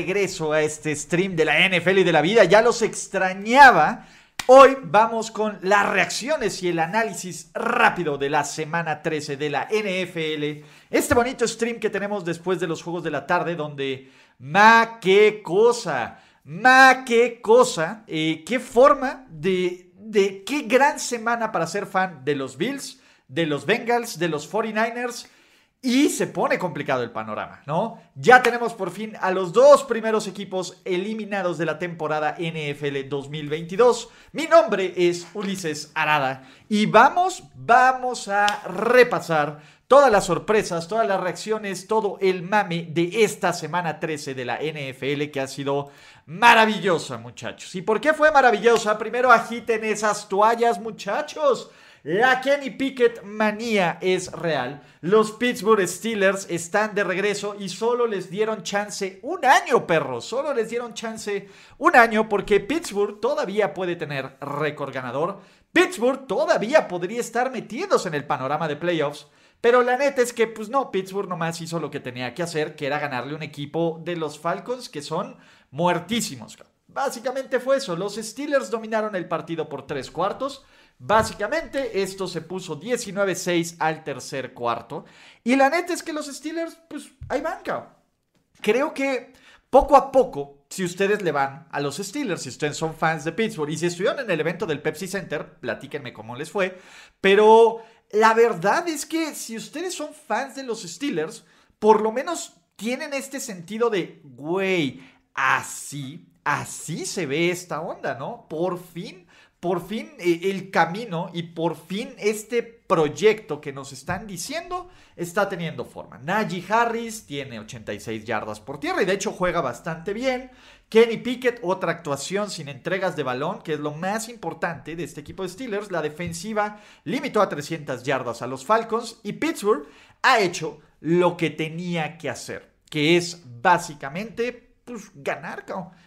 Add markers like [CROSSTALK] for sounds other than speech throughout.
Regreso a este stream de la NFL y de la vida. Ya los extrañaba. Hoy vamos con las reacciones y el análisis rápido de la semana 13 de la NFL. Este bonito stream que tenemos después de los juegos de la tarde, donde, ma, qué cosa, ma, qué cosa, eh, qué forma de, de, qué gran semana para ser fan de los Bills, de los Bengals, de los 49ers y se pone complicado el panorama, ¿no? Ya tenemos por fin a los dos primeros equipos eliminados de la temporada NFL 2022. Mi nombre es Ulises Arada y vamos, vamos a repasar todas las sorpresas, todas las reacciones, todo el mame de esta semana 13 de la NFL que ha sido maravillosa, muchachos. ¿Y por qué fue maravillosa? Primero agiten esas toallas, muchachos. La Kenny Pickett manía es real. Los Pittsburgh Steelers están de regreso y solo les dieron chance un año, perros. Solo les dieron chance un año porque Pittsburgh todavía puede tener récord ganador. Pittsburgh todavía podría estar metiéndose en el panorama de playoffs. Pero la neta es que, pues no, Pittsburgh nomás hizo lo que tenía que hacer, que era ganarle un equipo de los Falcons que son muertísimos. Básicamente fue eso. Los Steelers dominaron el partido por tres cuartos. Básicamente, esto se puso 19-6 al tercer cuarto. Y la neta es que los Steelers, pues ahí van, Creo que poco a poco, si ustedes le van a los Steelers, si ustedes son fans de Pittsburgh y si estuvieron en el evento del Pepsi Center, platíquenme cómo les fue. Pero la verdad es que si ustedes son fans de los Steelers, por lo menos tienen este sentido de, güey, así, así se ve esta onda, ¿no? Por fin por fin eh, el camino y por fin este proyecto que nos están diciendo está teniendo forma. Najee Harris tiene 86 yardas por tierra y de hecho juega bastante bien. Kenny Pickett, otra actuación sin entregas de balón, que es lo más importante de este equipo de Steelers. La defensiva limitó a 300 yardas a los Falcons y Pittsburgh ha hecho lo que tenía que hacer, que es básicamente pues, ganar,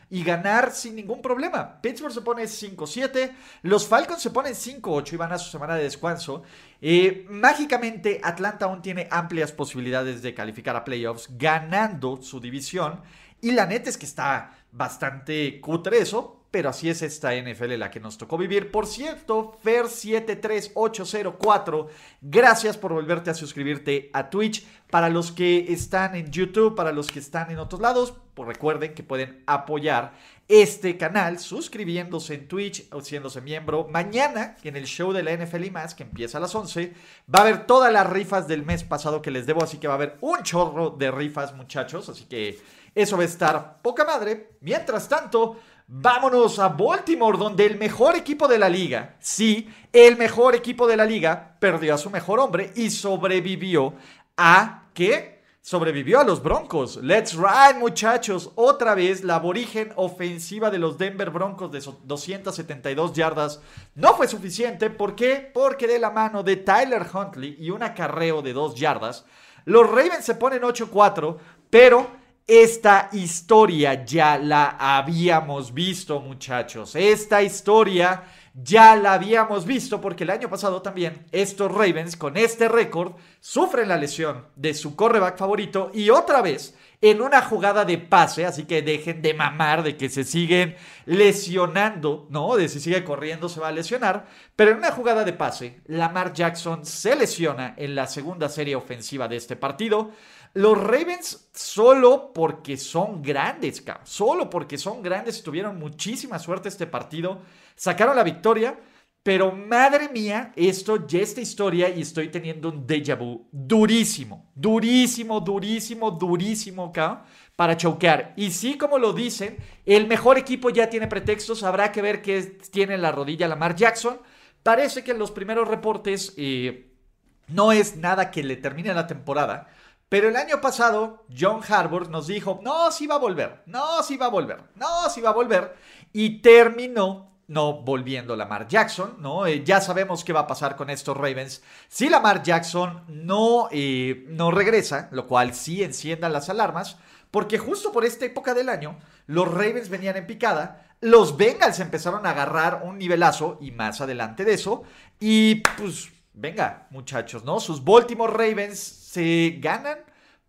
Y ganar sin ningún problema. Pittsburgh se pone 5-7, los Falcons se ponen 5-8 y van a su semana de descanso. Eh, mágicamente, Atlanta aún tiene amplias posibilidades de calificar a playoffs ganando su división. Y la neta es que está bastante cutre eso, pero así es esta NFL la que nos tocó vivir. Por cierto, Fer73804, gracias por volverte a suscribirte a Twitch. Para los que están en YouTube, para los que están en otros lados, pues recuerden que pueden apoyar este canal suscribiéndose en Twitch o siéndose miembro. Mañana, en el show de la NFL y más, que empieza a las 11, va a haber todas las rifas del mes pasado que les debo, así que va a haber un chorro de rifas, muchachos. Así que eso va a estar poca madre. Mientras tanto... Vámonos a Baltimore, donde el mejor equipo de la liga, sí, el mejor equipo de la liga, perdió a su mejor hombre y sobrevivió a qué? Sobrevivió a los Broncos. Let's ride, muchachos. Otra vez la aborigen ofensiva de los Denver Broncos de 272 yardas no fue suficiente. ¿Por qué? Porque de la mano de Tyler Huntley y un acarreo de 2 yardas, los Ravens se ponen 8-4, pero esta historia ya la habíamos visto, muchachos. Esta historia ya la habíamos visto porque el año pasado también estos Ravens con este récord sufren la lesión de su correback favorito y otra vez en una jugada de pase, así que dejen de mamar de que se siguen lesionando, ¿no? De si sigue corriendo se va a lesionar, pero en una jugada de pase, Lamar Jackson se lesiona en la segunda serie ofensiva de este partido. Los Ravens, solo porque son grandes. Solo porque son grandes, tuvieron muchísima suerte este partido. Sacaron la victoria. Pero madre mía, esto ya esta historia y estoy teniendo un déjà vu durísimo, durísimo, durísimo, durísimo, cabrón, para choquear. Y sí, como lo dicen, el mejor equipo ya tiene pretextos. Habrá que ver qué tiene en la rodilla Lamar Jackson. Parece que en los primeros reportes eh, no es nada que le termine la temporada Pero el año pasado, John Harbour nos dijo, no, sí va a volver, no, sí va a volver, no, sí va a volver. Y terminó no volviendo Lamar Jackson, ¿no? Eh, ya sabemos qué va a pasar con estos Ravens. Si Lamar Jackson no, eh, no regresa, lo cual sí enciendan las alarmas, porque justo por esta época del año, los Ravens venían en picada, los Bengals empezaron a agarrar un nivelazo, y más adelante de eso, y pues, venga, muchachos, ¿no? Sus Baltimore Ravens se ganan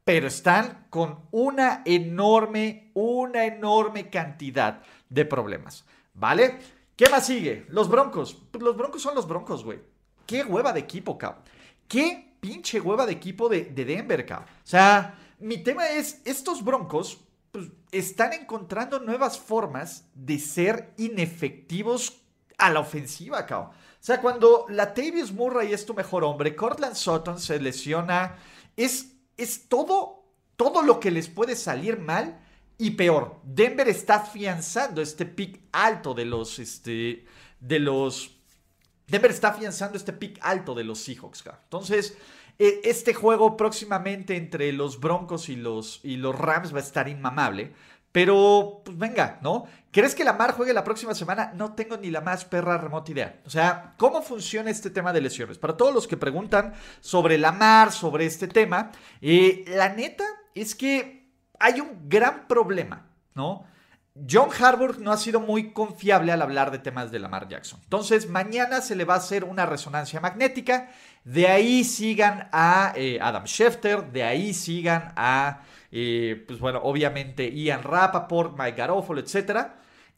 pero están con una enorme, una enorme cantidad de problemas, ¿vale? ¿Qué más sigue? Los Broncos. Los Broncos son los Broncos, güey. Qué hueva de equipo, cabrón. Qué pinche hueva de equipo de, Denver, cabrón. O sea, mi tema es, estos Broncos pues, están encontrando nuevas formas de ser inefectivos a la ofensiva, cabrón. O sea, cuando Latavius Murray es tu mejor hombre, Cortland Sutton se lesiona, es es todo, todo lo que les puede salir mal y peor. Denver está afianzando este pick alto de los, este, de los, Denver está afianzando este pick alto de los Seahawks. Entonces, e, este juego próximamente entre los Broncos y los, y los Rams va a estar inmamable. Pero, pues venga, ¿no? ¿Crees que Lamar juegue la próxima semana? No tengo ni la más perra remota idea. O sea, ¿cómo funciona este tema de lesiones? Para todos los que preguntan sobre Lamar, sobre este tema, eh, la neta es que hay un gran problema, ¿no? John Harbour no ha sido muy confiable al hablar de temas de Lamar Jackson. Entonces, mañana se le va a hacer una resonancia magnética. De ahí sigan a eh, Adam Schefter, de ahí sigan a pues bueno, obviamente Ian Rappaport, Mike Garofalo, etc.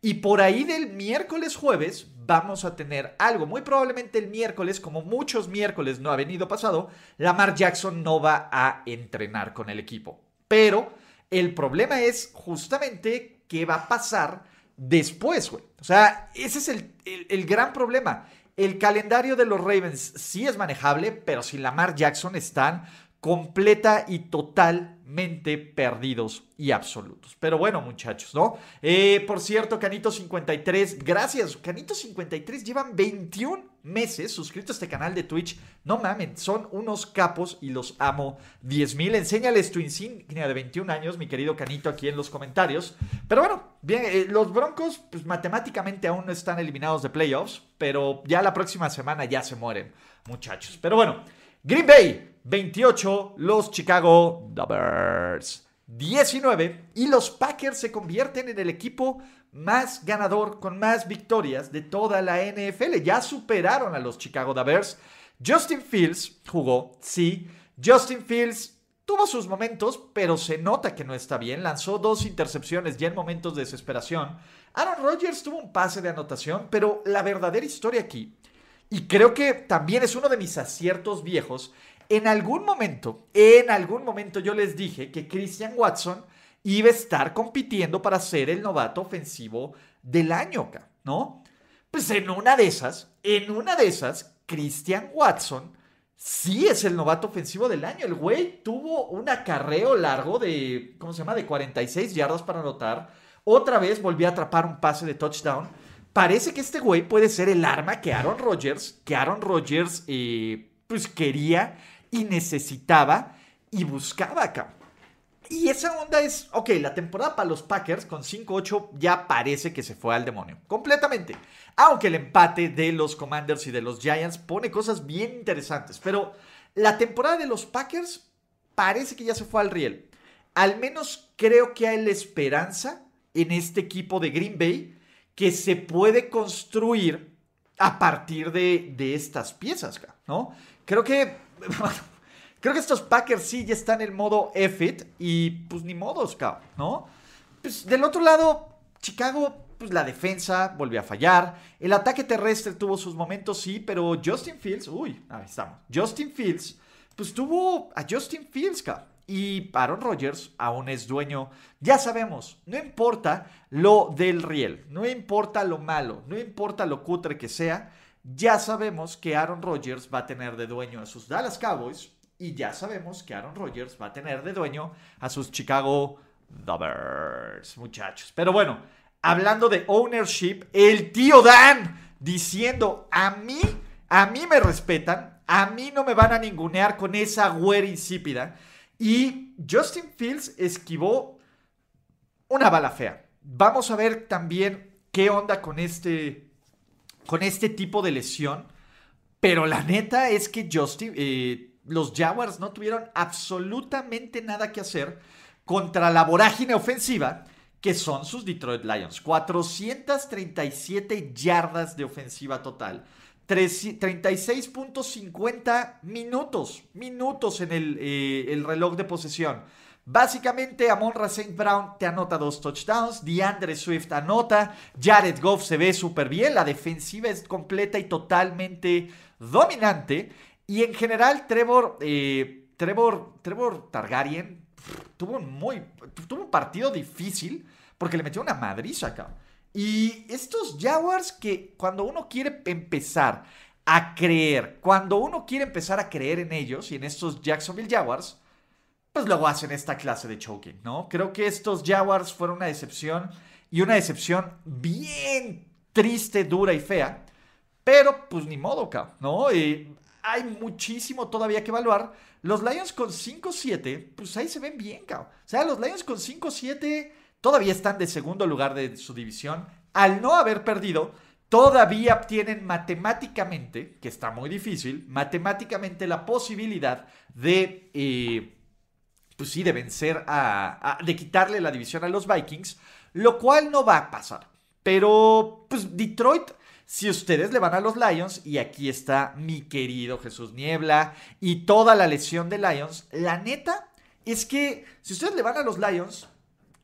Y por ahí del miércoles jueves vamos a tener algo. Muy probablemente el miércoles, como muchos miércoles no ha venido pasado, Lamar Jackson no va a entrenar con el equipo. Pero el problema es justamente qué va a pasar después, güey. O sea, ese es el, el gran problema. El calendario de los Ravens sí es manejable, pero sin Lamar Jackson están completa y totalmente perdidos y absolutos. Pero bueno, muchachos, ¿no? Eh, por cierto, Canito53, gracias. Canito53 llevan 21 meses suscritos a este canal de Twitch. No mamen, son unos capos y los amo 10.000. Enséñales tu insignia de 21 años, mi querido Canito, aquí en los comentarios. Pero bueno, bien, eh, los Broncos, pues matemáticamente aún no están eliminados de playoffs, pero ya la próxima semana ya se mueren, muchachos. Pero bueno, Green Bay 28 los Chicago Bears. 19 y los Packers se convierten en el equipo más ganador con más victorias de toda la NFL. Ya superaron a los Chicago Bears. Justin Fields jugó, sí. Justin Fields tuvo sus momentos, pero se nota que no está bien. Lanzó dos intercepciones ya en momentos de desesperación. Aaron Rodgers tuvo un pase de anotación, pero la verdadera historia aquí, y creo que también es uno de mis aciertos viejos, en algún momento, en algún momento yo les dije que Christian Watson iba a estar compitiendo para ser el novato ofensivo del año, ¿no? Pues en una de esas, en una de esas, Christian Watson sí es el novato ofensivo del año. El güey tuvo un acarreo largo de, ¿cómo se llama? De 46 yardas para anotar. Otra vez volvió a atrapar un pase de touchdown. Parece que este güey puede ser el arma que Aaron Rodgers, que Aaron Rodgers, eh, pues quería y necesitaba y buscaba acá. Y esa onda es, ok, la temporada para los Packers con 5-8 ya parece que se fue al demonio, completamente. Aunque el empate de los Commanders y de los Giants pone cosas bien interesantes, pero la temporada de los Packers parece que ya se fue al riel. Al menos creo que hay la esperanza en este equipo de Green Bay que se puede construir a partir de, de estas piezas, ¿no? Creo que [LAUGHS] creo que estos Packers sí ya están en modo F-It y pues ni modos, cabrón, ¿no? Pues del otro lado, Chicago, pues la defensa volvió a fallar. El ataque terrestre tuvo sus momentos, sí, pero Justin Fields, uy, ahí estamos. Justin Fields, pues tuvo a Justin Fields, cabrón. Y Aaron Rodgers aún es dueño. Ya sabemos, no importa lo del riel, no importa lo malo, no importa lo cutre que sea ya sabemos que Aaron Rodgers va a tener de dueño a sus Dallas Cowboys y ya sabemos que Aaron Rodgers va a tener de dueño a sus Chicago Bears, muchachos. Pero bueno, hablando de ownership, el tío Dan diciendo, a mí, a mí me respetan, a mí no me van a ningunear con esa güera insípida. Y Justin Fields esquivó una bala fea. Vamos a ver también qué onda con este, con este tipo de lesión. Pero la neta es que Justin, eh, los Jaguars no tuvieron absolutamente nada que hacer contra la vorágine ofensiva que son sus Detroit Lions. 437 yardas de ofensiva total. 36.50 minutos, minutos en el, eh, el, reloj de posesión. Básicamente, Amon St. Brown te anota dos touchdowns, DeAndre Swift anota, Jared Goff se ve súper bien, la defensiva es completa y totalmente dominante. Y en general, Trevor, eh, Trevor, Trevor Targaryen tuvo un, muy, tuvo un partido difícil porque le metió una madriza acá. Y estos Jaguars que cuando uno quiere empezar a creer, cuando uno quiere empezar a creer en ellos y en estos Jacksonville Jaguars, pues luego hacen esta clase de choking, ¿no? Creo que estos Jaguars fueron una decepción y una decepción bien triste, dura y fea. Pero pues ni modo, ¿no? Y hay muchísimo todavía que evaluar. Los Lions con 5-7, pues ahí se ven bien, cabrón. O sea, los Lions con 5-7 todavía están de segundo lugar de su división. Al no haber perdido, todavía tienen matemáticamente, que está muy difícil, matemáticamente la posibilidad de, eh, pues sí, de vencer a, de quitarle la división a los Vikings, lo cual no va a pasar. Pero, pues Detroit si ustedes le van a los Lions, y aquí está mi querido Jesús Niebla y toda la lesión de Lions, la neta es que si ustedes le van a los Lions,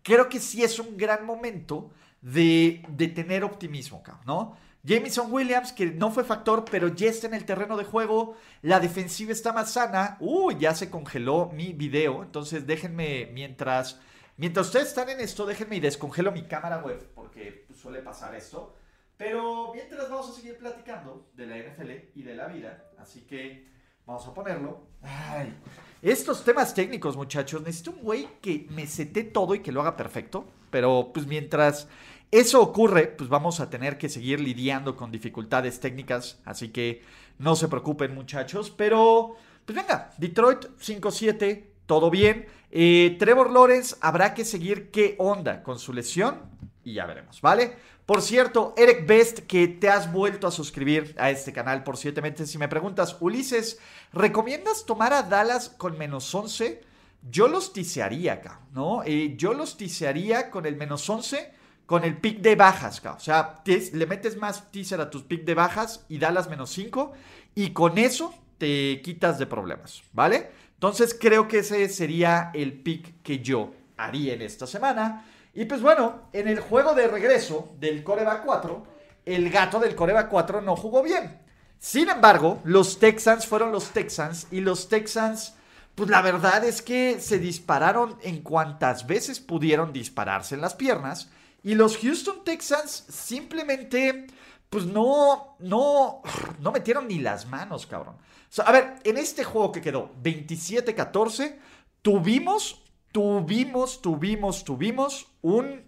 creo que sí es un gran momento de, tener optimismo, ¿no? Jameson Williams, que no fue factor, pero ya está en el terreno de juego. La defensiva está más sana. Uy, ya se congeló mi video. Entonces déjenme, mientras, mientras ustedes están en esto, déjenme y descongelo mi cámara web, porque suele pasar esto. Pero mientras vamos a seguir platicando de la NFL y de la vida, así que vamos a ponerlo. Ay, estos temas técnicos, muchachos, necesito un güey que me sete todo y que lo haga perfecto. Pero pues mientras eso ocurre, pues vamos a tener que seguir lidiando con dificultades técnicas. Así que no se preocupen, muchachos. Pero, pues venga, Detroit 5-7, todo bien. Eh, Trevor Lawrence habrá que seguir qué onda con su lesión y ya veremos, ¿vale? Por cierto, Eric Best, que te has vuelto a suscribir a este canal por siete meses. Si me preguntas, Ulises, ¿recomiendas tomar a Dallas con menos 11? Yo los tisearía acá, ¿no? Eh, yo los tisearía con el menos 11, con el pick de bajas, acá. O sea, le metes más teaser a tus pick de bajas y Dallas menos 5. Y con eso te quitas de problemas, ¿vale? Entonces creo que ese sería el pick que yo haría en esta semana. Y pues bueno, en el juego de regreso del Coreba 4, el gato del Coreba 4 no jugó bien. Sin embargo, los Texans fueron los Texans y los Texans, pues la verdad es que se dispararon en cuantas veces pudieron dispararse en las piernas. Y los Houston Texans simplemente, pues no, no, no metieron ni las manos, cabrón. a ver, en este juego que quedó 27-14, tuvimos tuvimos, tuvimos, tuvimos un,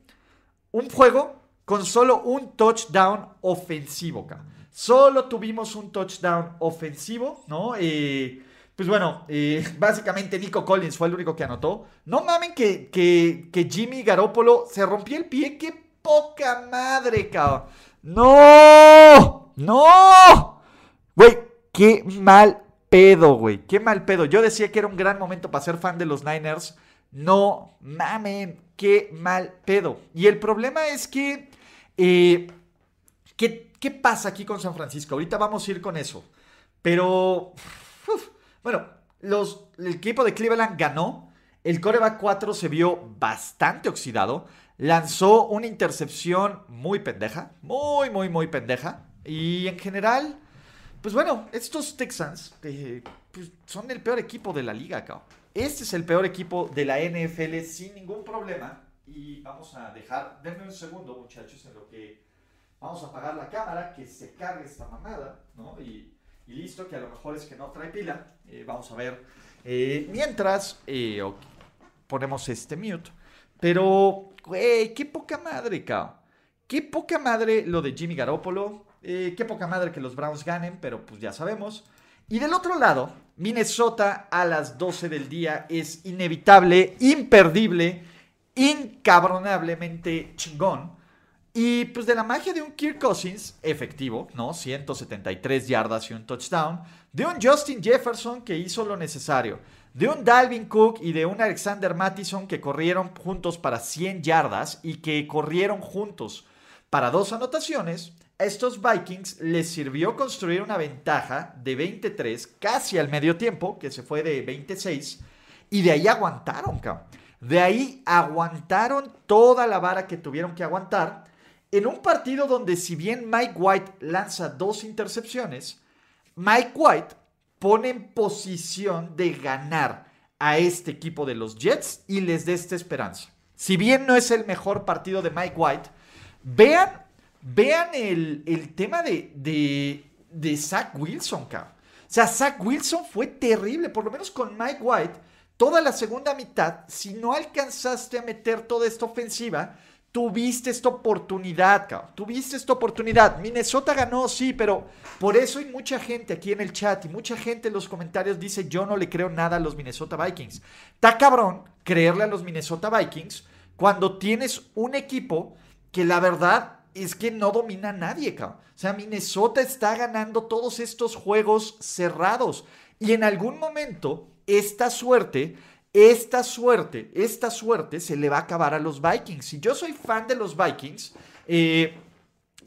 un juego con solo un touchdown ofensivo, Solo tuvimos un touchdown ofensivo, ¿no? Eh, pues bueno, eh, [LAUGHS] básicamente Nico Collins fue el único que anotó. No mamen que, que, que Jimmy Garoppolo se rompió el pie. ¡Qué poca madre, cabrón! ¡No! ¡No! Güey, qué mal pedo, güey. Qué mal pedo. Yo decía que era un gran momento para ser fan de los Niners. No mamen, qué mal pedo. Y el problema es que, eh, ¿qué, pasa aquí con San Francisco? Ahorita vamos a ir con eso. Pero, bueno, el equipo de Cleveland ganó. El coreback 4 se vio bastante oxidado. Lanzó una intercepción muy pendeja. Muy, muy, muy pendeja. Y en general, pues bueno, estos Texans eh, pues son el peor equipo de la liga, cabrón. Este es el peor equipo de la NFL sin ningún problema. Y vamos a dejar, denme un segundo muchachos, en lo que vamos a apagar la cámara, que se cargue esta mamada, ¿no? Y, listo, que a lo mejor es que no trae pila. Eh, vamos a ver. Eh, mientras eh, ponemos este mute. Pero, güey, qué poca madre, cabrón. Qué poca madre lo de Jimmy Garoppolo. qué poca madre que los Browns ganen, pero pues ya sabemos. Y del otro lado, Minnesota a las 12 del día es inevitable, imperdible, incabronablemente chingón. Y pues de la magia de un Kirk Cousins efectivo, ¿no? 173 yardas y un touchdown. De un Justin Jefferson que hizo lo necesario. De un Dalvin Cook y de un Alexander Mattison que corrieron juntos para 100 yardas y que corrieron juntos para dos anotaciones. A estos Vikings les sirvió construir una ventaja de 23 casi al medio tiempo, que se fue de 26, y de ahí aguantaron, cabrón. De ahí aguantaron toda la vara que tuvieron que aguantar en un partido donde si bien Mike White lanza dos intercepciones, Mike White pone en posición de ganar a este equipo de los Jets y les dé esta esperanza. Si bien no es el mejor partido de Mike White, vean Vean el, tema de, de, Zach Wilson, cabrón. O sea, Zach Wilson fue terrible, por lo menos con Mike White. Toda la segunda mitad, si no alcanzaste a meter toda esta ofensiva, tuviste esta oportunidad, cabrón. Tuviste esta oportunidad. Minnesota ganó, sí, pero por eso hay mucha gente aquí en el chat y mucha gente en los comentarios dice: Yo no le creo nada a los Minnesota Vikings. Está cabrón creerle a los Minnesota Vikings cuando tienes un equipo que la verdad es que no domina nadie, cabrón. O sea, Minnesota está ganando todos estos juegos cerrados. Y en algún momento, esta suerte, esta suerte, esta suerte se le va a acabar a los Vikings. Si yo soy fan de los Vikings, eh,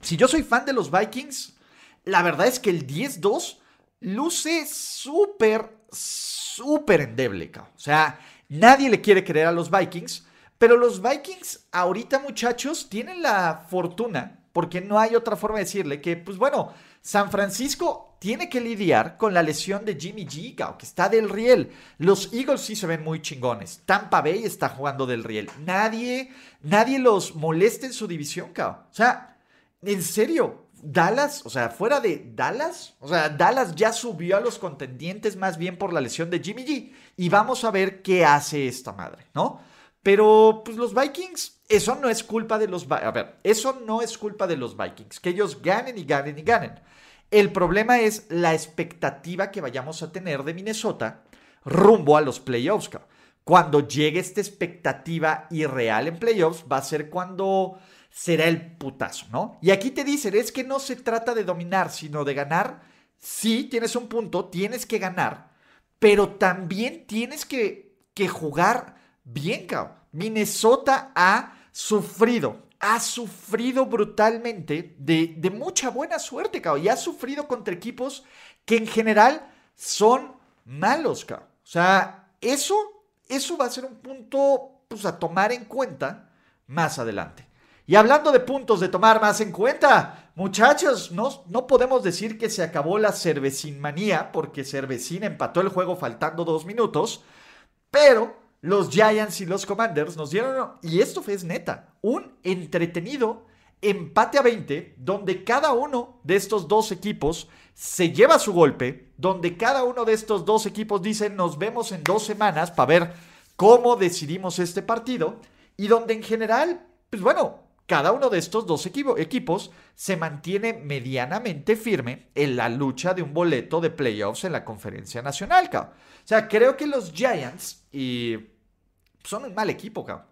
si yo soy fan de los Vikings, la verdad es que el 10-2 luce súper, súper endeble, cabrón. O sea, nadie le quiere creer a los Vikings. Pero los Vikings ahorita, muchachos, tienen la fortuna, porque no hay otra forma de decirle, que, pues bueno, San Francisco tiene que lidiar con la lesión de Jimmy G, que está del riel. Los Eagles sí se ven muy chingones. Tampa Bay está jugando del riel. Nadie, nadie los molesta en su división, cao. O sea, en serio, Dallas, o sea, fuera de Dallas, o sea, Dallas ya subió a los contendientes más bien por la lesión de Jimmy G. Y vamos a ver qué hace esta madre, ¿no? Pero pues los Vikings, eso no es culpa de los A ver, eso no es culpa de los Vikings, que ellos ganen y ganen y ganen. El problema es la expectativa que vayamos a tener de Minnesota rumbo a los playoffs. Cuando llegue esta expectativa irreal en playoffs, va a ser cuando será el putazo, ¿no? Y aquí te dicen, es que no se trata de dominar, sino de ganar. Sí, tienes un punto, tienes que ganar, pero también tienes que, que jugar bien, cabrón. Minnesota ha sufrido, ha sufrido brutalmente de, mucha buena suerte, cabrón. Y ha sufrido contra equipos que en general son malos, cabrón. O sea, eso, eso va a ser un punto pues, a tomar en cuenta más adelante. Y hablando de puntos de tomar más en cuenta, muchachos, no, no podemos decir que se acabó la cervecin manía, porque Cervecín empató el juego faltando dos minutos, pero los Giants y los Commanders nos dieron, y esto es neta, un entretenido empate a 20, donde cada uno de estos dos equipos se lleva su golpe, donde cada uno de estos dos equipos dice nos vemos en dos semanas para ver cómo decidimos este partido, y donde en general, pues bueno, cada uno de estos dos equipos se mantiene medianamente firme en la lucha de un boleto de playoffs en la conferencia nacional, O sea, creo que los Giants son un mal equipo, cabrón.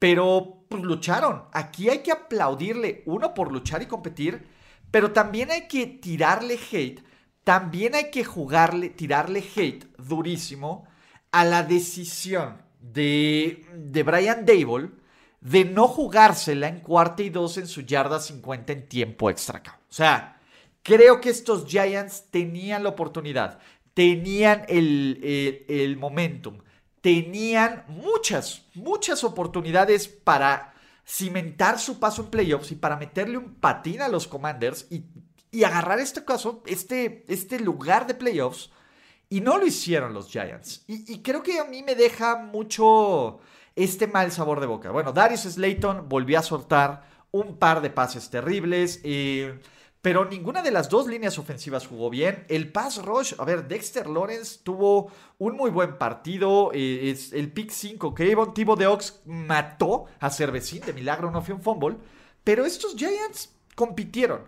Pero pues, lucharon. Aquí hay que aplaudirle, uno, por luchar y competir, pero también hay que tirarle hate. También hay que jugarle, tirarle hate durísimo a la decisión de, de Brian Dable de no jugársela en cuarta y dos en su yarda 50 en tiempo extra. O sea, creo que estos Giants tenían la oportunidad, tenían el, el, el momentum, tenían muchas, muchas oportunidades para cimentar su paso en playoffs y para meterle un patín a los Commanders y, agarrar este caso, este, este lugar de playoffs. Y no lo hicieron los Giants. Y, creo que a mí me deja mucho este mal sabor de boca. Bueno, Darius Slayton volvió a soltar un par de pases terribles. Eh, pero ninguna de las dos líneas ofensivas jugó bien. El pass rush, a ver, Dexter Lawrence tuvo un muy buen partido. Eh, es el pick 5 que Avon Tibo de Ox mató a Cervecín, de milagro no fue un fumble. Pero estos Giants compitieron.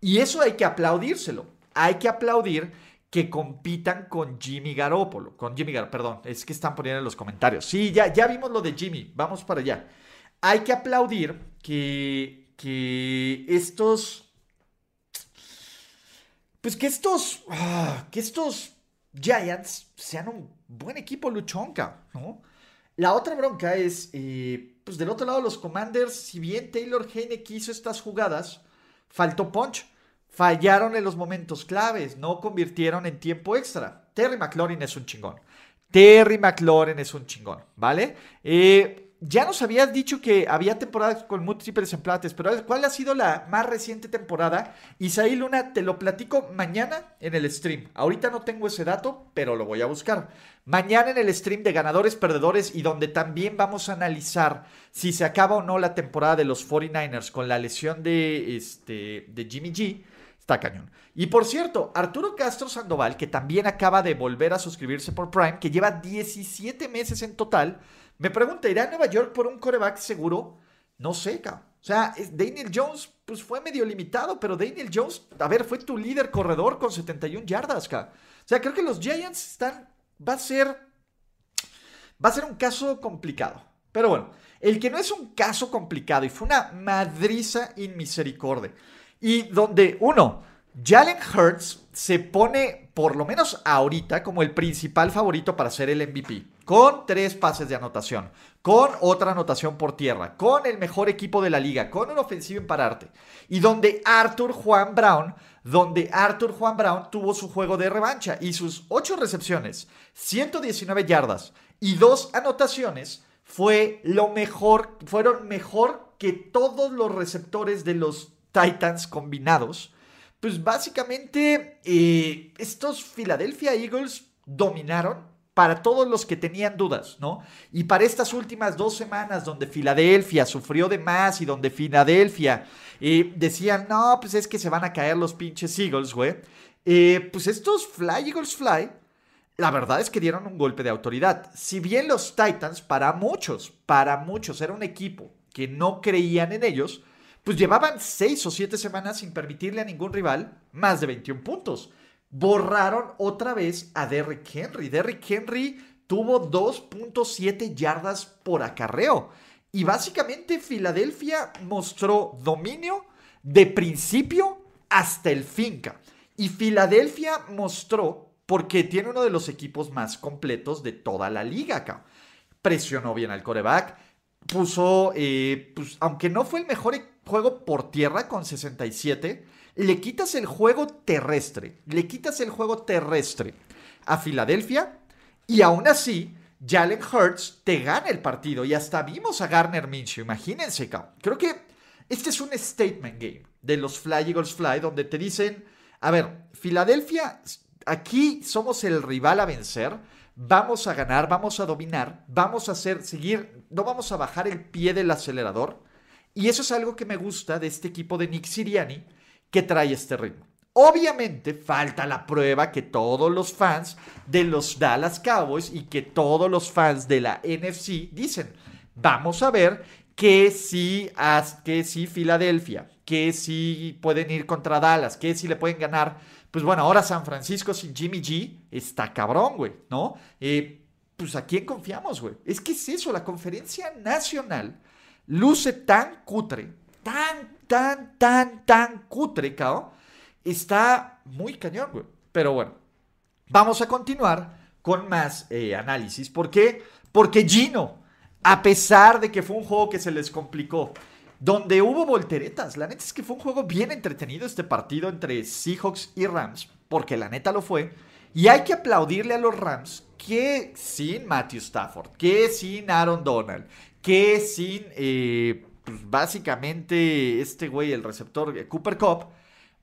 Y eso hay que aplaudírselo. Hay que aplaudir que compitan con Jimmy Garoppolo. Con Jimmy Garoppolo, perdón, es que están poniendo en los comentarios. Sí, ya, ya vimos lo de Jimmy, vamos para allá. Hay que aplaudir que, que estos... Pues que estos... Ah, que estos Giants sean un buen equipo luchonca, ¿no? La otra bronca es, eh, pues del otro lado los Commanders, si bien Taylor Heine quiso estas jugadas, faltó punch. Fallaron en los momentos claves, no convirtieron en tiempo extra. Terry McLaurin es un chingón. Terry McLaurin es un chingón, ¿vale? Eh, ya nos habías dicho que había temporadas con múltiples empates, pero ¿cuál ha sido la más reciente temporada? Isaí Luna, te lo platico mañana en el stream. Ahorita no tengo ese dato, pero lo voy a buscar. Mañana en el stream de ganadores, perdedores y donde también vamos a analizar si se acaba o no la temporada de los 49ers con la lesión de, este, de Jimmy G Está cañón. Y por cierto, Arturo Castro Sandoval, que también acaba de volver a suscribirse por Prime, que lleva 17 meses en total, me pregunta, ¿irá a Nueva York por un coreback seguro? No sé, cabrón. O sea, Daniel Jones, pues fue medio limitado, pero Daniel Jones, a ver, fue tu líder corredor con 71 yardas, cabrón. O sea, creo que los Giants están, va a ser, va a ser un caso complicado. Pero bueno, el que no es un caso complicado y fue una madriza inmisericordia y donde, uno, Jalen Hurts se pone, por lo menos ahorita, como el principal favorito para ser el MVP. Con tres pases de anotación, con otra anotación por tierra, con el mejor equipo de la liga, con un ofensivo en pararte. Y donde Arthur Juan Brown, donde Arthur Juan Brown tuvo su juego de revancha y sus ocho recepciones, 119 yardas y dos anotaciones, fue lo mejor, fueron mejor que todos los receptores de los Titans combinados, pues básicamente eh, estos Philadelphia Eagles dominaron para todos los que tenían dudas, ¿no? Y para estas últimas dos semanas donde Filadelfia sufrió de más y donde Filadelfia eh, decían, no, pues es que se van a caer los pinches Eagles, güey. Eh, pues estos Fly Eagles Fly, la verdad es que dieron un golpe de autoridad. Si bien los Titans, para muchos, para muchos, era un equipo que no creían en ellos, pues llevaban seis o siete semanas sin permitirle a ningún rival más de 21 puntos. Borraron otra vez a Derrick Henry. Derrick Henry tuvo 2.7 yardas por acarreo. Y básicamente Filadelfia mostró dominio de principio hasta el finca. Y Filadelfia mostró, porque tiene uno de los equipos más completos de toda la liga acá. Presionó bien al coreback, puso, eh, pues, aunque no fue el mejor juego por tierra con 67, le quitas el juego terrestre, le quitas el juego terrestre a Filadelfia y aún así Jalen Hurts te gana el partido y hasta vimos a Garner Minshew, imagínense, creo que este es un statement game de los Fly Eagles Fly donde te dicen, a ver, Filadelfia, aquí somos el rival a vencer, vamos a ganar, vamos a dominar, vamos a hacer, seguir, no vamos a bajar el pie del acelerador. Y eso es algo que me gusta de este equipo de Nick Siriani que trae este ritmo. Obviamente falta la prueba que todos los fans de los Dallas Cowboys y que todos los fans de la NFC dicen, vamos a ver que si, que si Filadelfia, que si pueden ir contra Dallas, que si le pueden ganar pues bueno, ahora San Francisco sin Jimmy G está cabrón, güey, ¿no? Eh, pues a quién confiamos, güey. Es que es eso, la conferencia nacional luce tan cutre, tan, tan, tan, tan cutre, cabrón. Está muy cañón, güey. Pero bueno, vamos a continuar con más eh, análisis. ¿Por qué? Porque Gino, a pesar de que fue un juego que se les complicó, donde hubo volteretas. La neta es que fue un juego bien entretenido este partido entre Seahawks y Rams, porque la neta lo fue. Y hay que aplaudirle a los Rams que sin Matthew Stafford, que sin Aaron Donald, que sin eh, pues básicamente este güey, el receptor eh, Cooper Cup,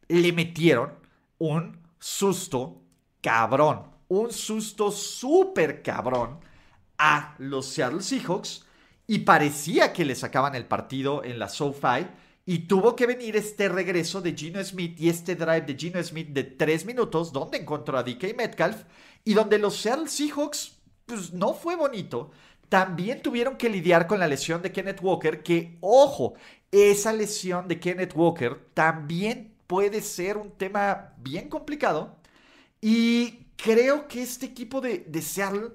le metieron un susto cabrón, un susto súper cabrón a los Seattle Seahawks y parecía que le sacaban el partido en la SoFi y tuvo que venir este regreso de Gino Smith y este drive de Gino Smith de tres minutos donde encontró a DK Metcalf y donde los Seattle Seahawks pues no fue bonito. También tuvieron que lidiar con la lesión de Kenneth Walker que, ojo, esa lesión de Kenneth Walker también puede ser un tema bien complicado Y creo que este equipo de, Seattle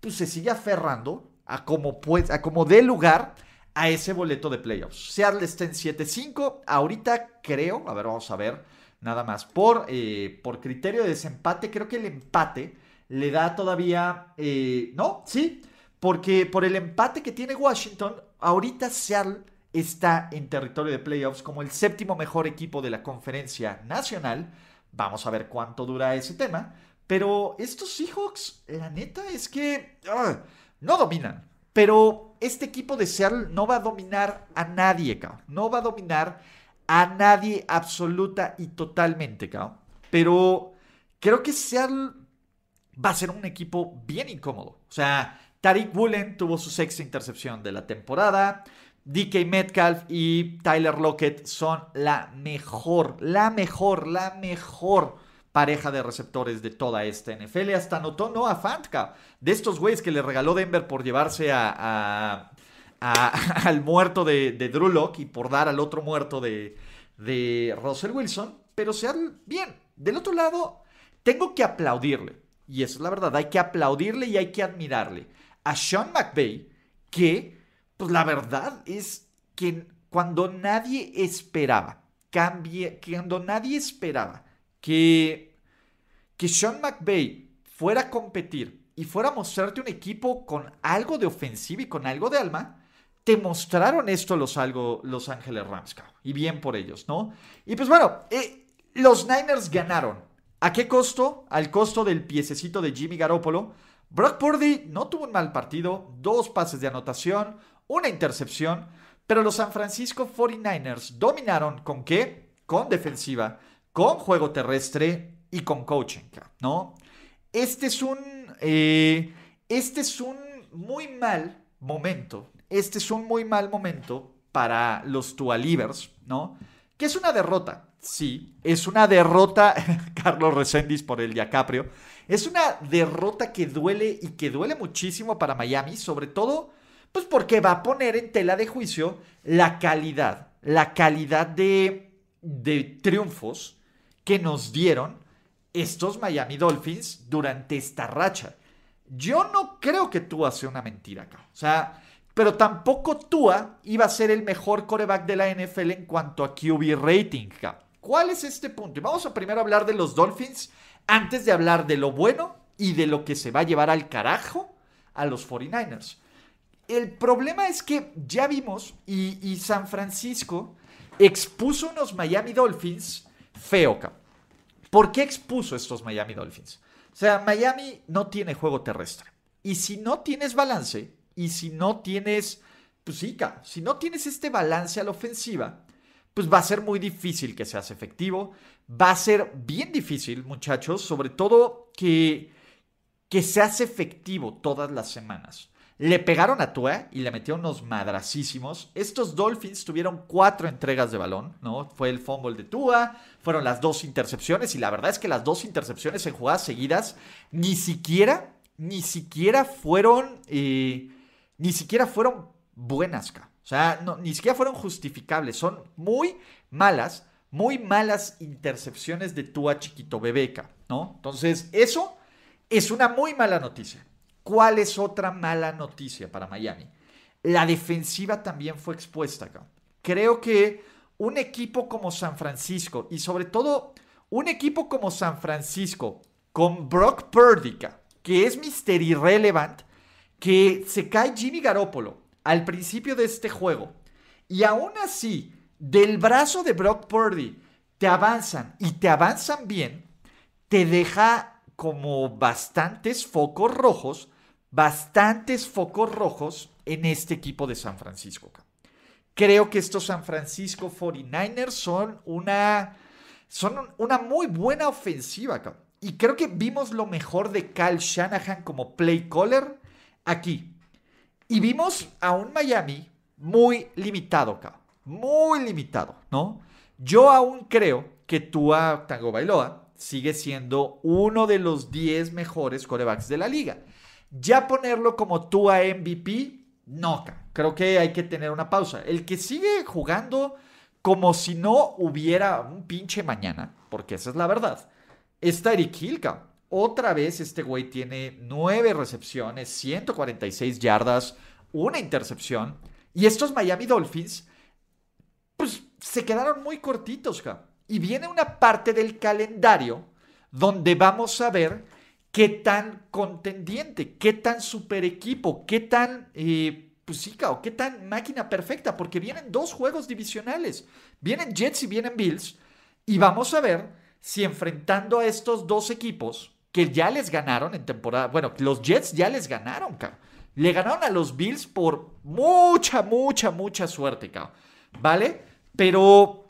pues, se sigue aferrando a como, pues, a dé lugar a ese boleto de playoffs. Seattle está en 7-5. Ahorita creo, a ver, vamos a ver, nada más. Por, eh, por criterio de desempate, creo que el empate le da todavía. Eh, no, sí, porque por el empate que tiene Washington, ahorita Seattle está en territorio de playoffs como el séptimo mejor equipo de la conferencia nacional. Vamos a ver cuánto dura ese tema. Pero estos Seahawks, la neta es que ah, no dominan. Pero este equipo de Seattle no va a dominar a nadie, cabrón. No va a dominar a nadie absoluta y totalmente, cabrón. Pero creo que Seattle va a ser un equipo bien incómodo. O sea, Tariq Woolen tuvo su sexta intercepción de la temporada. DK Metcalf y Tyler Lockett son la mejor, la mejor, la mejor pareja de receptores de toda esta NFL. Hasta anotó Noah Fantka, de estos güeyes que le regaló Denver por llevarse a, [LAUGHS] al muerto de, Drew Locke y por dar al otro muerto de, de Russell Wilson. Pero sea bien. Del otro lado, tengo que aplaudirle. Y eso es la verdad. Hay que aplaudirle y hay que admirarle a Sean McVay, que, pues la verdad es que cuando nadie esperaba, cambie, cuando nadie esperaba que, que Sean McVay fuera a competir y fuera a mostrarte un equipo con algo de ofensiva y con algo de alma, te mostraron esto los, algo, los Ángeles Rams, y bien por ellos, ¿no? Y pues bueno, eh, los Niners ganaron. ¿A qué costo? Al costo del piececito de Jimmy Garoppolo. Brock Purdy no tuvo un mal partido, dos pases de anotación, una intercepción, pero los San Francisco 49ers dominaron con qué? Con defensiva, con juego terrestre y con coaching, ¿no? Este es un, eh, este es un muy mal momento, este es un muy mal momento para los Tualivers, ¿no? Que es una derrota, sí, es una derrota, [LAUGHS] Carlos Reséndiz por el Diacaprio, es una derrota que duele y que duele muchísimo para Miami, sobre todo, pues porque va a poner en tela de juicio la calidad, la calidad de, de triunfos que nos dieron estos Miami Dolphins durante esta racha. Yo no creo que Tua sea una mentira acá. O sea, pero tampoco Tua iba a ser el mejor coreback de la NFL en cuanto a QB rating. ¿Cuál es este punto? Y vamos a primero hablar de los Dolphins antes de hablar de lo bueno y de lo que se va a llevar al carajo a los 49ers. El problema es que ya vimos y, San Francisco expuso unos Miami Dolphins feo, ¿Por qué expuso estos Miami Dolphins? O sea, Miami no tiene juego terrestre. Y si no tienes balance, y si no tienes, pues sí, si no tienes este balance a la ofensiva, pues va a ser muy difícil que seas efectivo. Va a ser bien difícil, muchachos, sobre todo que, que seas efectivo todas las semanas. Le pegaron a Tua y le metieron unos madracísimos. Estos Dolphins tuvieron cuatro entregas de balón, ¿no? Fue el fumble de Tua, fueron las dos intercepciones y la verdad es que las dos intercepciones en jugadas seguidas ni siquiera, ni siquiera fueron, eh, ni siquiera fueron buenas, O sea, ni siquiera fueron justificables. Son muy malas, muy malas intercepciones de Tua chiquito bebeca, ¿no? Entonces, eso es una muy mala noticia. ¿Cuál es otra mala noticia para Miami? La defensiva también fue expuesta acá. Creo que un equipo como San Francisco y sobre todo un equipo como San Francisco con Brock Purdy, que es Mister Irrelevant, que se cae Jimmy Garoppolo al principio de este juego y aún así del brazo de Brock Purdy te avanzan y te avanzan bien, te deja como bastantes focos rojos bastantes focos rojos en este equipo de San Francisco. Creo que estos San Francisco 49ers son una, son una muy buena ofensiva. Y creo que vimos lo mejor de Cal Shanahan como play caller aquí. Y vimos a un Miami muy limitado, muy limitado, ¿no? Yo aún creo que Tua Tango Bailoa sigue siendo uno de los 10 mejores corebacks de la liga. Ya ponerlo como tú a MVP, no, creo que hay que tener una pausa. El que sigue jugando como si no hubiera un pinche mañana, porque esa es la verdad, es Tyreek Hill, Otra vez este güey tiene 9 recepciones, 146 yardas, una intercepción. Y estos Miami Dolphins, pues se quedaron muy cortitos, ja. Y viene una parte del calendario donde vamos a ver qué tan contendiente, qué tan super equipo, qué tan, eh, pues sí, qué tan máquina perfecta, porque vienen dos juegos divisionales. Vienen Jets y vienen Bills. Y vamos a ver si enfrentando a estos dos equipos que ya les ganaron en temporada, bueno, los Jets ya les ganaron, cabrón. Le ganaron a los Bills por mucha, mucha, mucha suerte, cabrón. ¿Vale? Pero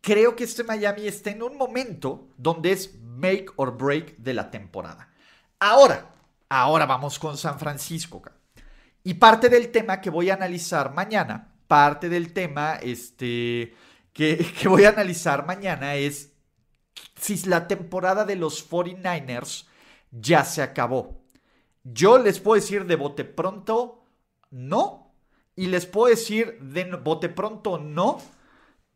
creo que este Miami está en un momento donde es make or break de la temporada. Ahora, ahora vamos con San Francisco. Y parte del tema que voy a analizar mañana, parte del tema este, que, [LAUGHS] que voy a analizar mañana es si la temporada de los 49ers ya se acabó. Yo les puedo decir de bote pronto, no. Y les puedo decir de bote pronto, no.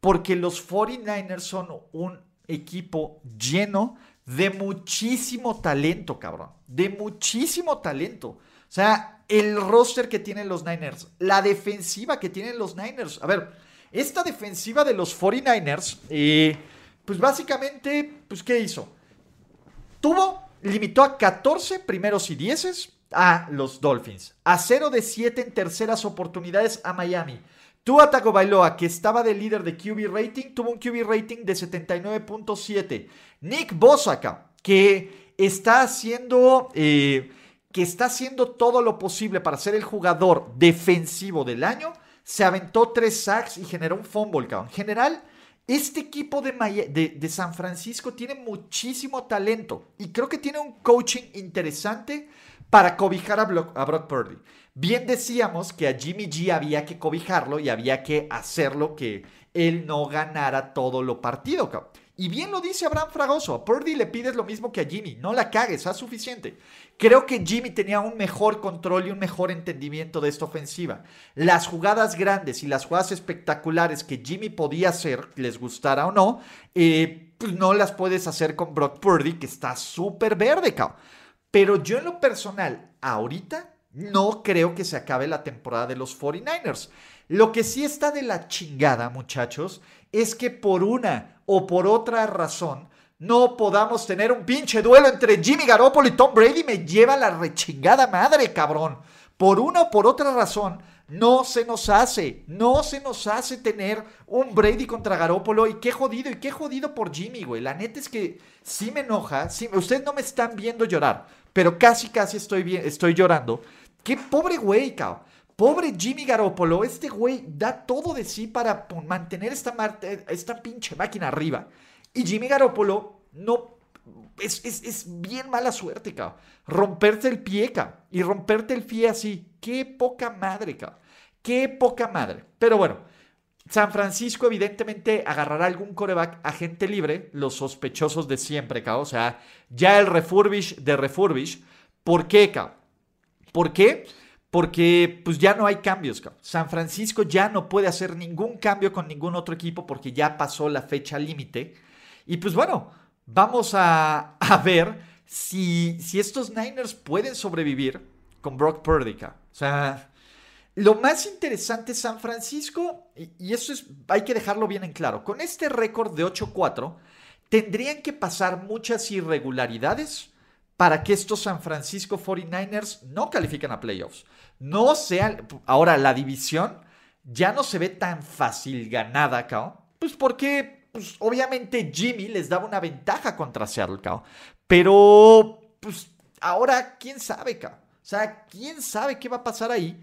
Porque los 49ers son un equipo lleno de muchísimo talento, cabrón. De muchísimo talento. O sea, el roster que tienen los Niners, la defensiva que tienen los Niners. A ver, esta defensiva de los 49ers, eh, pues básicamente, pues ¿qué hizo? Tuvo, limitó a 14 primeros y dieces a los Dolphins, a 0 de 7 en terceras oportunidades a Miami. Tua Tagovailoa, que estaba de líder de QB rating, tuvo un QB rating de 79.7. Nick Bosaka, que está haciendo... Eh, que está haciendo todo lo posible para ser el jugador defensivo del año, se aventó tres sacks y generó un fumble, En general, este equipo de, San Francisco tiene muchísimo talento y creo que tiene un coaching interesante para cobijar a, a Brock Purdy. Bien decíamos que a Jimmy G había que cobijarlo y había que hacerlo que él no ganara todo lo partido, cabrón. Y bien lo dice Abraham Fragoso, a Purdy le pides lo mismo que a Jimmy, no la cagues, haz suficiente. Creo que Jimmy tenía un mejor control y un mejor entendimiento de esta ofensiva. Las jugadas grandes y las jugadas espectaculares que Jimmy podía hacer, les gustara o no, eh, pues no las puedes hacer con Brock Purdy, que está súper verde, cabrón. Pero yo en lo personal, ahorita, no creo que se acabe la temporada de los 49ers. Lo que sí está de la chingada, muchachos, es que por una o por otra razón no podamos tener un pinche duelo entre Jimmy Garoppolo y Tom Brady. Me lleva la rechingada madre, cabrón. Por una o por otra razón, no se nos hace, no se nos hace tener un Brady contra Garoppolo. Y qué jodido, y qué jodido por Jimmy, güey. La neta es que sí me enoja. Sí, ustedes no me están viendo llorar, pero casi, casi estoy, bien, estoy llorando. Qué pobre güey, cabrón. Pobre Jimmy Garoppolo, este güey da todo de sí para mantener esta, esta pinche máquina arriba. Y Jimmy Garoppolo no. Es, es, bien mala suerte, cabrón. Romperte el pie, cabrón. Y romperte el pie así. Qué poca madre, cabrón. Qué poca madre. Pero bueno, San Francisco evidentemente agarrará algún coreback a gente libre, los sospechosos de siempre, cabrón. O sea, ya el refurbish de refurbish. ¿Por qué, cabrón? ¿Por qué? Porque pues ya no hay cambios. San Francisco ya no puede hacer ningún cambio con ningún otro equipo porque ya pasó la fecha límite. Y pues bueno, vamos a, ver si, si, estos Niners pueden sobrevivir con Brock Purdy. O sea, lo más interesante es San Francisco, y, y eso es, hay que dejarlo bien en claro, con este récord de 8-4, tendrían que pasar muchas irregularidades para que estos San Francisco 49ers no califiquen a playoffs. No sean. Ahora, la división ya no se ve tan fácil ganada, cao. Pues porque, pues, obviamente Jimmy les daba una ventaja contra Seattle, cao. Pero, pues, ahora, quién sabe, cao. O sea, quién sabe qué va a pasar ahí.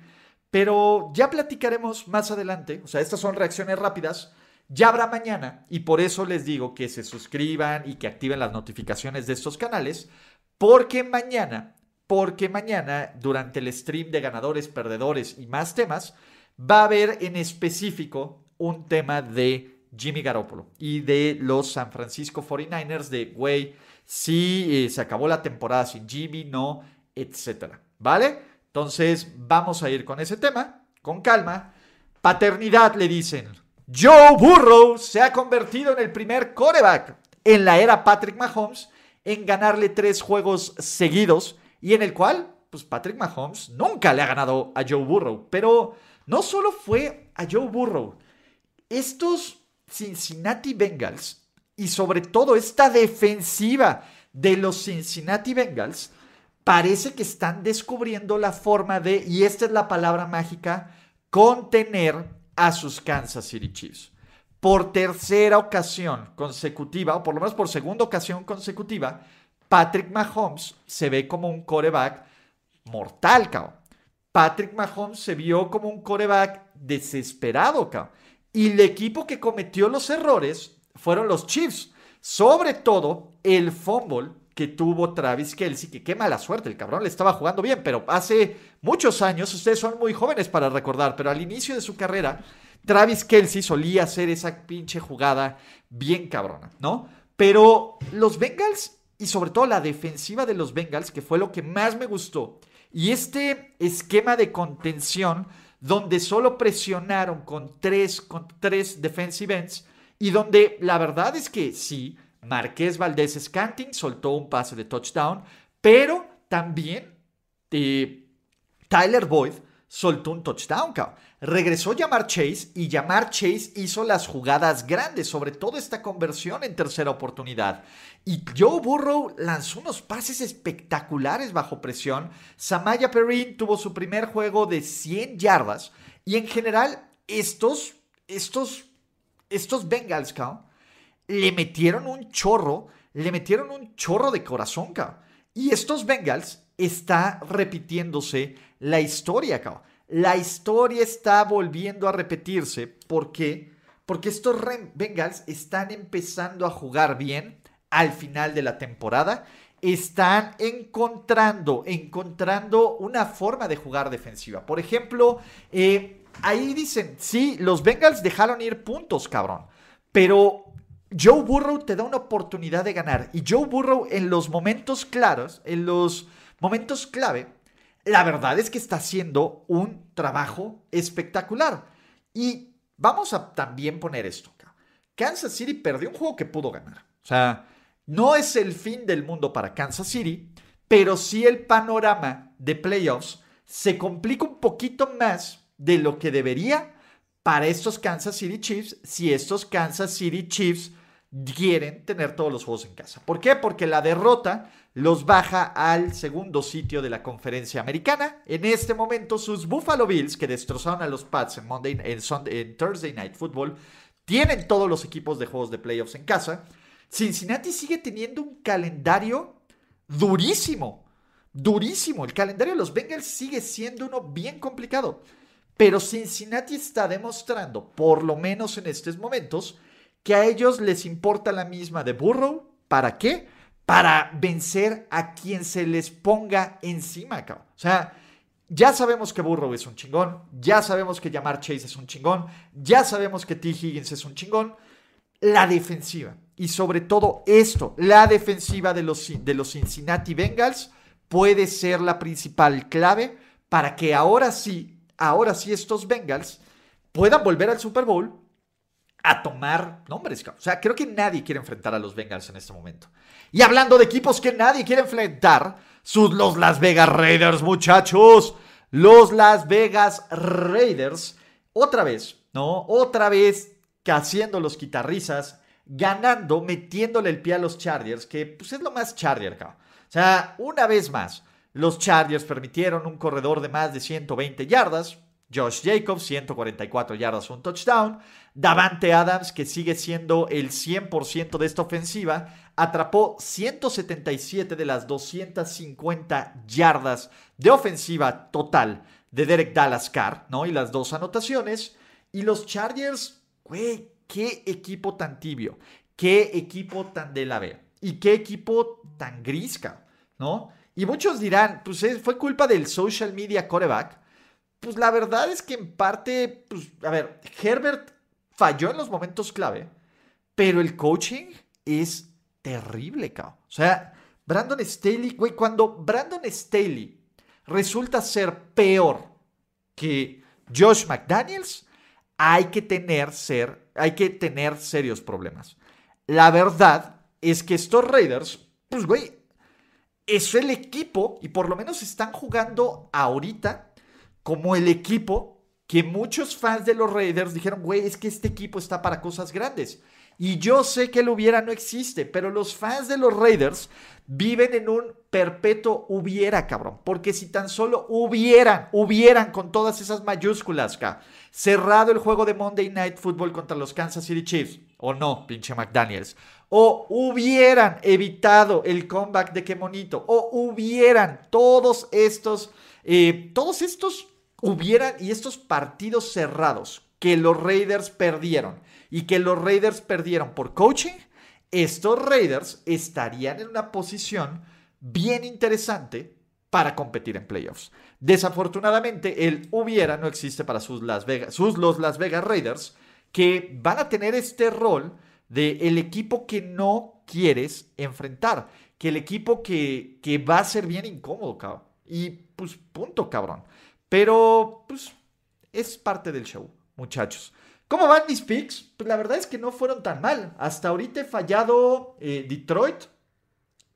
Pero ya platicaremos más adelante. O sea, estas son reacciones rápidas. Ya habrá mañana y por eso les digo que se suscriban y que activen las notificaciones de estos canales porque mañana, porque mañana, durante el stream de ganadores, perdedores y más temas, va a haber en específico un tema de Jimmy Garoppolo y de los San Francisco 49ers de, güey, si eh, se acabó la temporada sin Jimmy, no, etcétera. ¿Vale? Entonces, vamos a ir con ese tema, con calma. Paternidad, le dicen. Joe Burrow se ha convertido en el primer coreback en la era Patrick Mahomes en ganarle tres juegos seguidos y en el cual, pues Patrick Mahomes nunca le ha ganado a Joe Burrow. Pero no solo fue a Joe Burrow, estos Cincinnati Bengals y sobre todo esta defensiva de los Cincinnati Bengals parece que están descubriendo la forma de, y esta es la palabra mágica, contener a sus Kansas City Chiefs. Por tercera ocasión consecutiva, o por lo menos por segunda ocasión consecutiva, Patrick Mahomes se ve como un coreback mortal, cabrón. Patrick Mahomes se vio como un coreback desesperado, cabrón. Y el equipo que cometió los errores fueron los Chiefs. Sobre todo el fumble que tuvo Travis Kelsey, que qué mala suerte, el cabrón le estaba jugando bien, pero hace muchos años, ustedes son muy jóvenes para recordar, pero al inicio de su carrera, Travis Kelsey solía hacer esa pinche jugada bien cabrona, ¿no? Pero los Bengals, y sobre todo la defensiva de los Bengals, que fue lo que más me gustó, y este esquema de contención, donde solo presionaron con tres, con tres defensive ends, y donde la verdad es que sí, Marqués Valdés Scanting soltó un pase de touchdown, pero también eh, Tyler Boyd soltó un touchdown, Regresó Llamar Chase y Llamar Chase hizo las jugadas grandes, sobre todo esta conversión en tercera oportunidad. Y Joe Burrow lanzó unos pases espectaculares bajo presión. Samaya Perrin tuvo su primer juego de 100 yardas. Y en general, estos, estos, estos Bengals, le metieron un chorro, le metieron un chorro de corazón, cabrón. Y estos Bengals está repitiéndose la historia, cabrón. La historia está volviendo a repetirse. ¿Por qué? Porque estos Bengals están empezando a jugar bien al final de la temporada. Están encontrando, encontrando una forma de jugar defensiva. Por ejemplo, eh, ahí dicen, sí, los Bengals dejaron ir puntos, cabrón. Pero Joe Burrow te da una oportunidad de ganar. Y Joe Burrow en los momentos claros, en los momentos clave, la verdad es que está haciendo un trabajo espectacular. Y vamos a también poner esto. Kansas City perdió un juego que pudo ganar. O sea, no es el fin del mundo para Kansas City, pero sí el panorama de playoffs se complica un poquito más de lo que debería para estos Kansas City Chiefs si estos Kansas City Chiefs quieren tener todos los juegos en casa. ¿Por qué? Porque la derrota los baja al segundo sitio de la conferencia americana. En este momento, sus Buffalo Bills, que destrozaron a los Pats en, Monday, en, Thursday Night Football, tienen todos los equipos de juegos de playoffs en casa. Cincinnati sigue teniendo un calendario durísimo. Durísimo. El calendario de los Bengals sigue siendo uno bien complicado. Pero Cincinnati está demostrando, por lo menos en estos momentos, que a ellos les importa la misma de Burrow. ¿Para qué? Para vencer a quien se les ponga encima, cabrón. O sea, ya sabemos que Burrow es un chingón, ya sabemos que Llamar Chase es un chingón, ya sabemos que T. Higgins es un chingón. La defensiva, y sobre todo esto, la defensiva de los, de los Cincinnati Bengals puede ser la principal clave para que ahora sí, ahora sí estos Bengals puedan volver al Super Bowl a tomar nombres. O sea, creo que nadie quiere enfrentar a los Bengals en este momento. Y hablando de equipos que nadie quiere enfrentar, sus, los Las Vegas Raiders, muchachos. Los Las Vegas Raiders, otra vez, ¿no? Otra vez que haciendo los quitarrisas, ganando, metiéndole el pie a los Chargers, que pues es lo más Charger, acá. O sea, una vez más, los Chargers permitieron un corredor de más de 120 yardas, Josh Jacobs, 144 yardas, un touchdown. Davante Adams, que sigue siendo el 100% de esta ofensiva, atrapó 177 de las 250 yardas de ofensiva total de Derek Dallas Carr, ¿no? Y las dos anotaciones. Y los Chargers, güey, qué equipo tan tibio, qué equipo tan de la B y qué equipo tan grisca, ¿no? Y muchos dirán, pues fue culpa del social media quarterback pues la verdad es que en parte, pues, a ver, Herbert falló en los momentos clave, pero el coaching es terrible, cabrón. O sea, Brandon Staley, güey, cuando Brandon Staley resulta ser peor que Josh McDaniels, hay que tener ser, hay que tener serios problemas. La verdad es que estos Raiders pues güey, es el equipo y por lo menos están jugando ahorita como el equipo que muchos fans de los Raiders dijeron, güey, es que este equipo está para cosas grandes. Y yo sé que el hubiera no existe, pero los fans de los Raiders viven en un perpetuo hubiera, cabrón. Porque si tan solo hubieran, hubieran con todas esas mayúsculas, acá, cerrado el juego de Monday Night Football contra los Kansas City Chiefs, o no, pinche McDaniels, o hubieran evitado el comeback de qué monito, o hubieran todos estos, eh, todos estos hubieran y estos partidos cerrados que los Raiders perdieron y que los Raiders perdieron por coaching, estos Raiders estarían en una posición bien interesante para competir en playoffs. Desafortunadamente, el hubiera no existe para sus, Las Vegas, los Las Vegas Raiders, que van a tener este rol de el equipo que no quieres enfrentar, que el equipo que, que va a ser bien incómodo, cabrón. Y pues punto, cabrón. Pero pues es parte del show, muchachos. ¿Cómo van mis picks? Pues la verdad es que no fueron tan mal. Hasta ahorita he fallado eh, Detroit,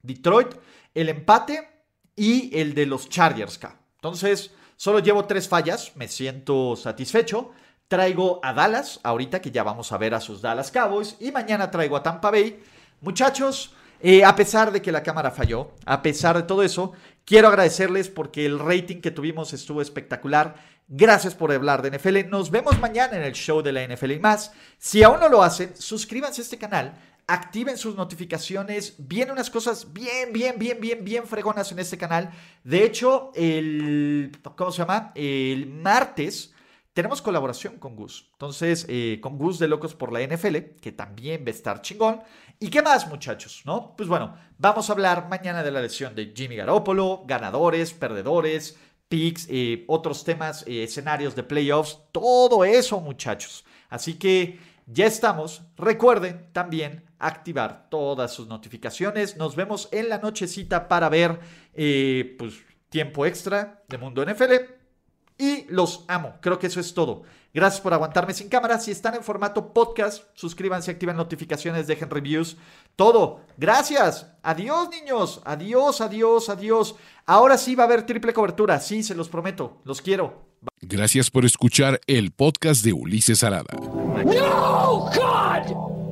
Detroit, el empate y el de los Chargers. K. Entonces, solo llevo tres fallas, me siento satisfecho. Traigo a Dallas, ahorita que ya vamos a ver a sus Dallas Cowboys, y mañana traigo a Tampa Bay. Muchachos, eh, a pesar de que la cámara falló, a pesar de todo eso, quiero agradecerles porque el rating que tuvimos estuvo espectacular. Gracias por hablar de NFL. Nos vemos mañana en el show de la NFL y más. Si aún no lo hacen, suscríbanse a este canal, activen sus notificaciones. Vienen unas cosas bien, bien, bien, bien, bien fregonas en este canal. De hecho, el. ¿Cómo se llama? El martes. Tenemos colaboración con Gus. Entonces, eh, con Gus de Locos por la NFL, que también va a estar chingón. ¿Y qué más, muchachos? ¿No? Pues bueno, vamos a hablar mañana de la lesión de Jimmy Garoppolo, ganadores, perdedores, picks, eh, otros temas, eh, escenarios de playoffs, todo eso muchachos. Así que ya estamos. Recuerden también activar todas sus notificaciones. Nos vemos en la nochecita para ver eh, pues, tiempo extra de Mundo NFL. Y los amo. Creo que eso es todo. Gracias por aguantarme sin cámara. Si están en formato podcast, suscríbanse, activen notificaciones, dejen reviews. Todo. Gracias. Adiós, niños. Adiós, adiós, adiós. Ahora sí va a haber triple cobertura. Sí, se los prometo. Los quiero. Gracias por escuchar el podcast de Ulises Arada. No, God!